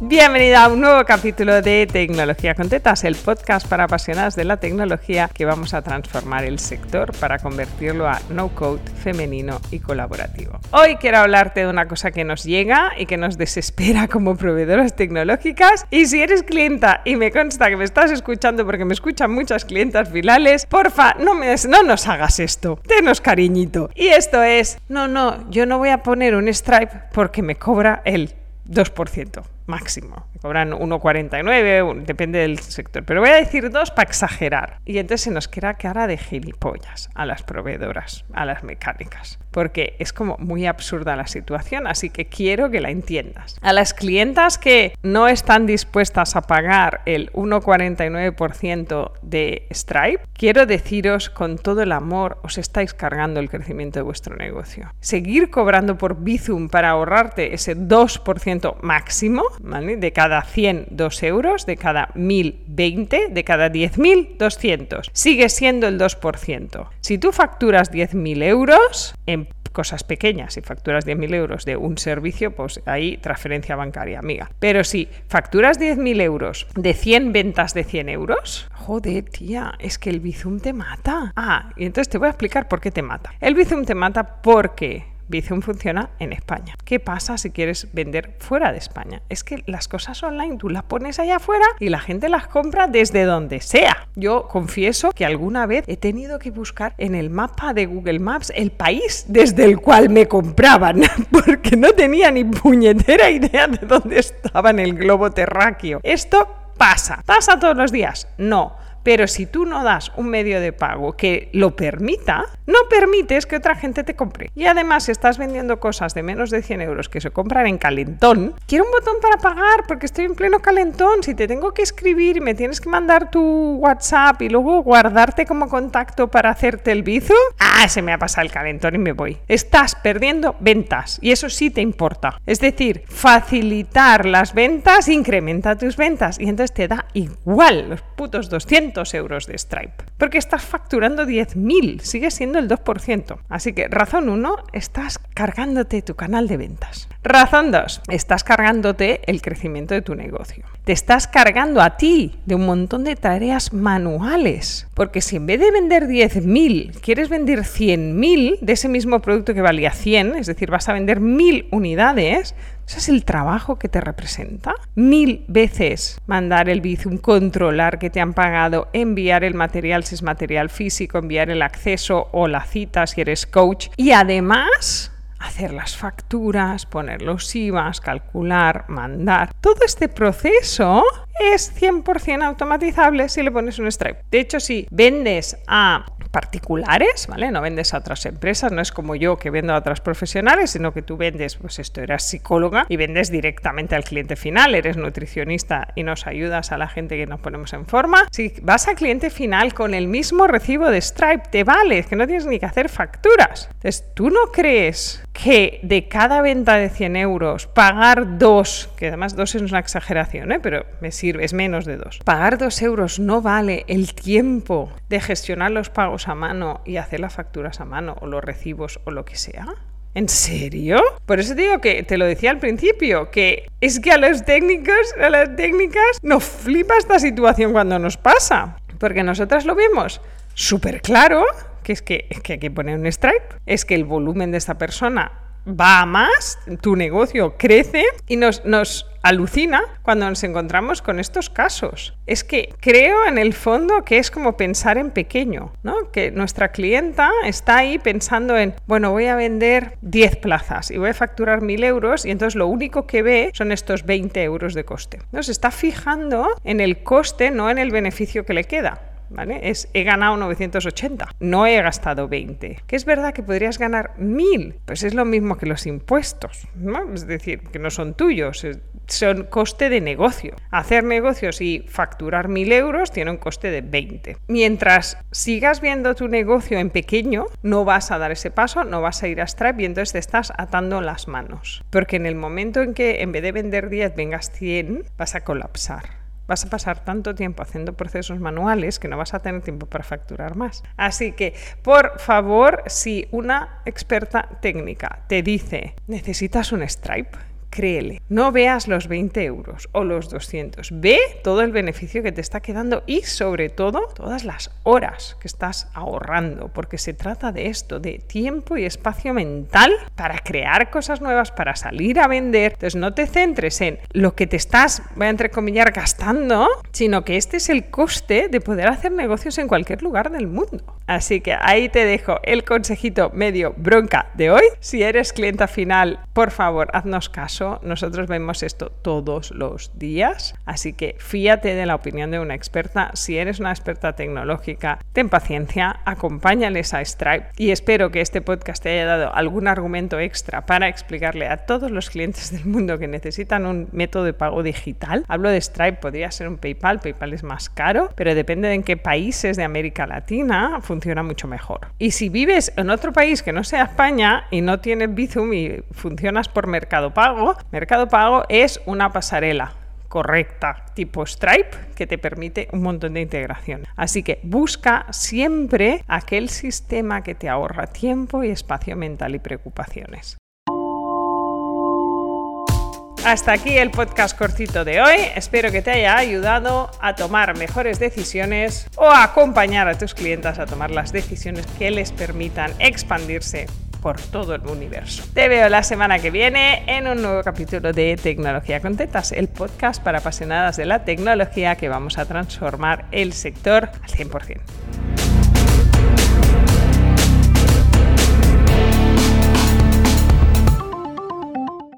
Bienvenida a un nuevo capítulo de Tecnología con Tetas, el podcast para apasionadas de la tecnología que vamos a transformar el sector para convertirlo a no-code, femenino y colaborativo. Hoy quiero hablarte de una cosa que nos llega y que nos desespera como proveedoras tecnológicas. Y si eres clienta y me consta que me estás escuchando porque me escuchan muchas clientas finales, porfa, no, me, no nos hagas esto. Denos cariñito. Y esto es, no, no, yo no voy a poner un Stripe porque me cobra el 2% máximo. Cobran 1,49, depende del sector. Pero voy a decir dos para exagerar. Y entonces se nos queda cara de gilipollas a las proveedoras, a las mecánicas. Porque es como muy absurda la situación, así que quiero que la entiendas. A las clientas que no están dispuestas a pagar el 1,49% de Stripe, quiero deciros con todo el amor, os estáis cargando el crecimiento de vuestro negocio. Seguir cobrando por Bizum para ahorrarte ese 2% máximo de cada 100, 2 euros, de cada 1000, 20, de cada 10.000, 200. Sigue siendo el 2%. Si tú facturas 10.000 euros en cosas pequeñas, si facturas 10.000 euros de un servicio, pues ahí transferencia bancaria, amiga. Pero si facturas 10.000 euros de 100 ventas de 100 euros, joder, tía, es que el Bizum te mata. Ah, y entonces te voy a explicar por qué te mata. El Bizum te mata porque Bizum funciona en España. ¿Qué pasa si quieres vender fuera de España? Es que las cosas online tú las pones allá afuera y la gente las compra desde donde sea. Yo confieso que alguna vez he tenido que buscar en el mapa de Google Maps el país desde el cual me compraban, porque no tenía ni puñetera idea de dónde estaba en el globo terráqueo. Esto pasa. ¿Pasa todos los días? No pero si tú no das un medio de pago que lo permita, no permites que otra gente te compre. Y además, si estás vendiendo cosas de menos de 100 euros que se compran en calentón, quiero un botón para pagar porque estoy en pleno calentón. Si te tengo que escribir y me tienes que mandar tu WhatsApp y luego guardarte como contacto para hacerte el bizo, ah, se me ha pasado el calentón y me voy. Estás perdiendo ventas y eso sí te importa. Es decir, facilitar las ventas incrementa tus ventas y entonces te da igual los putos 200 euros de Stripe. Porque estás facturando 10.000, sigue siendo el 2%. Así que razón 1, estás cargándote tu canal de ventas. Razón 2, estás cargándote el crecimiento de tu negocio. Te estás cargando a ti de un montón de tareas manuales. Porque si en vez de vender 10.000 quieres vender 100.000 de ese mismo producto que valía 100, es decir, vas a vender 1.000 unidades, ¿Ese es el trabajo que te representa? Mil veces mandar el Bizum, controlar que te han pagado, enviar el material es material físico, enviar el acceso o la cita si eres coach y además hacer las facturas, poner los IVAs, calcular, mandar. Todo este proceso es 100% automatizable si le pones un Stripe. De hecho, si vendes a particulares, ¿vale? No vendes a otras empresas, no es como yo que vendo a otras profesionales, sino que tú vendes, pues esto, eras psicóloga y vendes directamente al cliente final, eres nutricionista y nos ayudas a la gente que nos ponemos en forma. Si vas al cliente final con el mismo recibo de Stripe, te vale, que no tienes ni que hacer facturas. Entonces, ¿tú no crees que de cada venta de 100 euros, pagar dos, que además dos es una exageración, ¿eh? pero me sirve, es menos de dos, pagar dos euros no vale el tiempo de gestionar los pagos a mano y hacer las facturas a mano o los recibos o lo que sea? ¿En serio? Por eso digo que te lo decía al principio, que es que a los técnicos, a las técnicas, nos flipa esta situación cuando nos pasa. Porque nosotras lo vemos súper claro, que es que, que hay que poner un strike, es que el volumen de esta persona va a más, tu negocio crece y nos, nos alucina cuando nos encontramos con estos casos. Es que creo en el fondo que es como pensar en pequeño, ¿no? Que nuestra clienta está ahí pensando en, bueno, voy a vender 10 plazas y voy a facturar 1.000 euros y entonces lo único que ve son estos 20 euros de coste. ¿no? Se está fijando en el coste, no en el beneficio que le queda. Es he ganado 980, no he gastado 20. Que es verdad que podrías ganar 1000, pues es lo mismo que los impuestos, ¿no? Es decir, que no son tuyos, son coste de negocio. Hacer negocios y facturar 1000 euros tiene un coste de 20. Mientras sigas viendo tu negocio en pequeño, no vas a dar ese paso, no vas a ir a Stripe y entonces te estás atando las manos. Porque en el momento en que en vez de vender 10 vengas 100, vas a colapsar vas a pasar tanto tiempo haciendo procesos manuales que no vas a tener tiempo para facturar más. Así que, por favor, si una experta técnica te dice, necesitas un Stripe, créele. No veas los 20 euros o los 200. Ve todo el beneficio que te está quedando y sobre todo todas las horas que estás ahorrando, porque se trata de esto, de tiempo y espacio mental para crear cosas nuevas, para salir a vender. Entonces no te centres en lo que te estás, voy a entrecomillar, gastando, sino que este es el coste de poder hacer negocios en cualquier lugar del mundo. Así que ahí te dejo el consejito medio bronca de hoy. Si eres clienta final, por favor, haznos caso. Nosotros vemos esto todos los días. Así que fíate de la opinión de una experta. Si eres una experta tecnológica, ten paciencia, acompáñales a Stripe y espero que este podcast te haya dado algún argumento extra para explicarle a todos los clientes del mundo que necesitan un método de pago digital. Hablo de Stripe, podría ser un PayPal. PayPal es más caro, pero depende de en qué países de América Latina funciona mucho mejor. Y si vives en otro país que no sea España y no tienes Bizum y funcionas por Mercado Pago, Mercado Pago es una pasarela correcta tipo Stripe que te permite un montón de integración. Así que busca siempre aquel sistema que te ahorra tiempo y espacio mental y preocupaciones. Hasta aquí el podcast cortito de hoy. Espero que te haya ayudado a tomar mejores decisiones o a acompañar a tus clientes a tomar las decisiones que les permitan expandirse por todo el universo. Te veo la semana que viene en un nuevo capítulo de Tecnología con Tetas, el podcast para apasionadas de la tecnología que vamos a transformar el sector al 100%.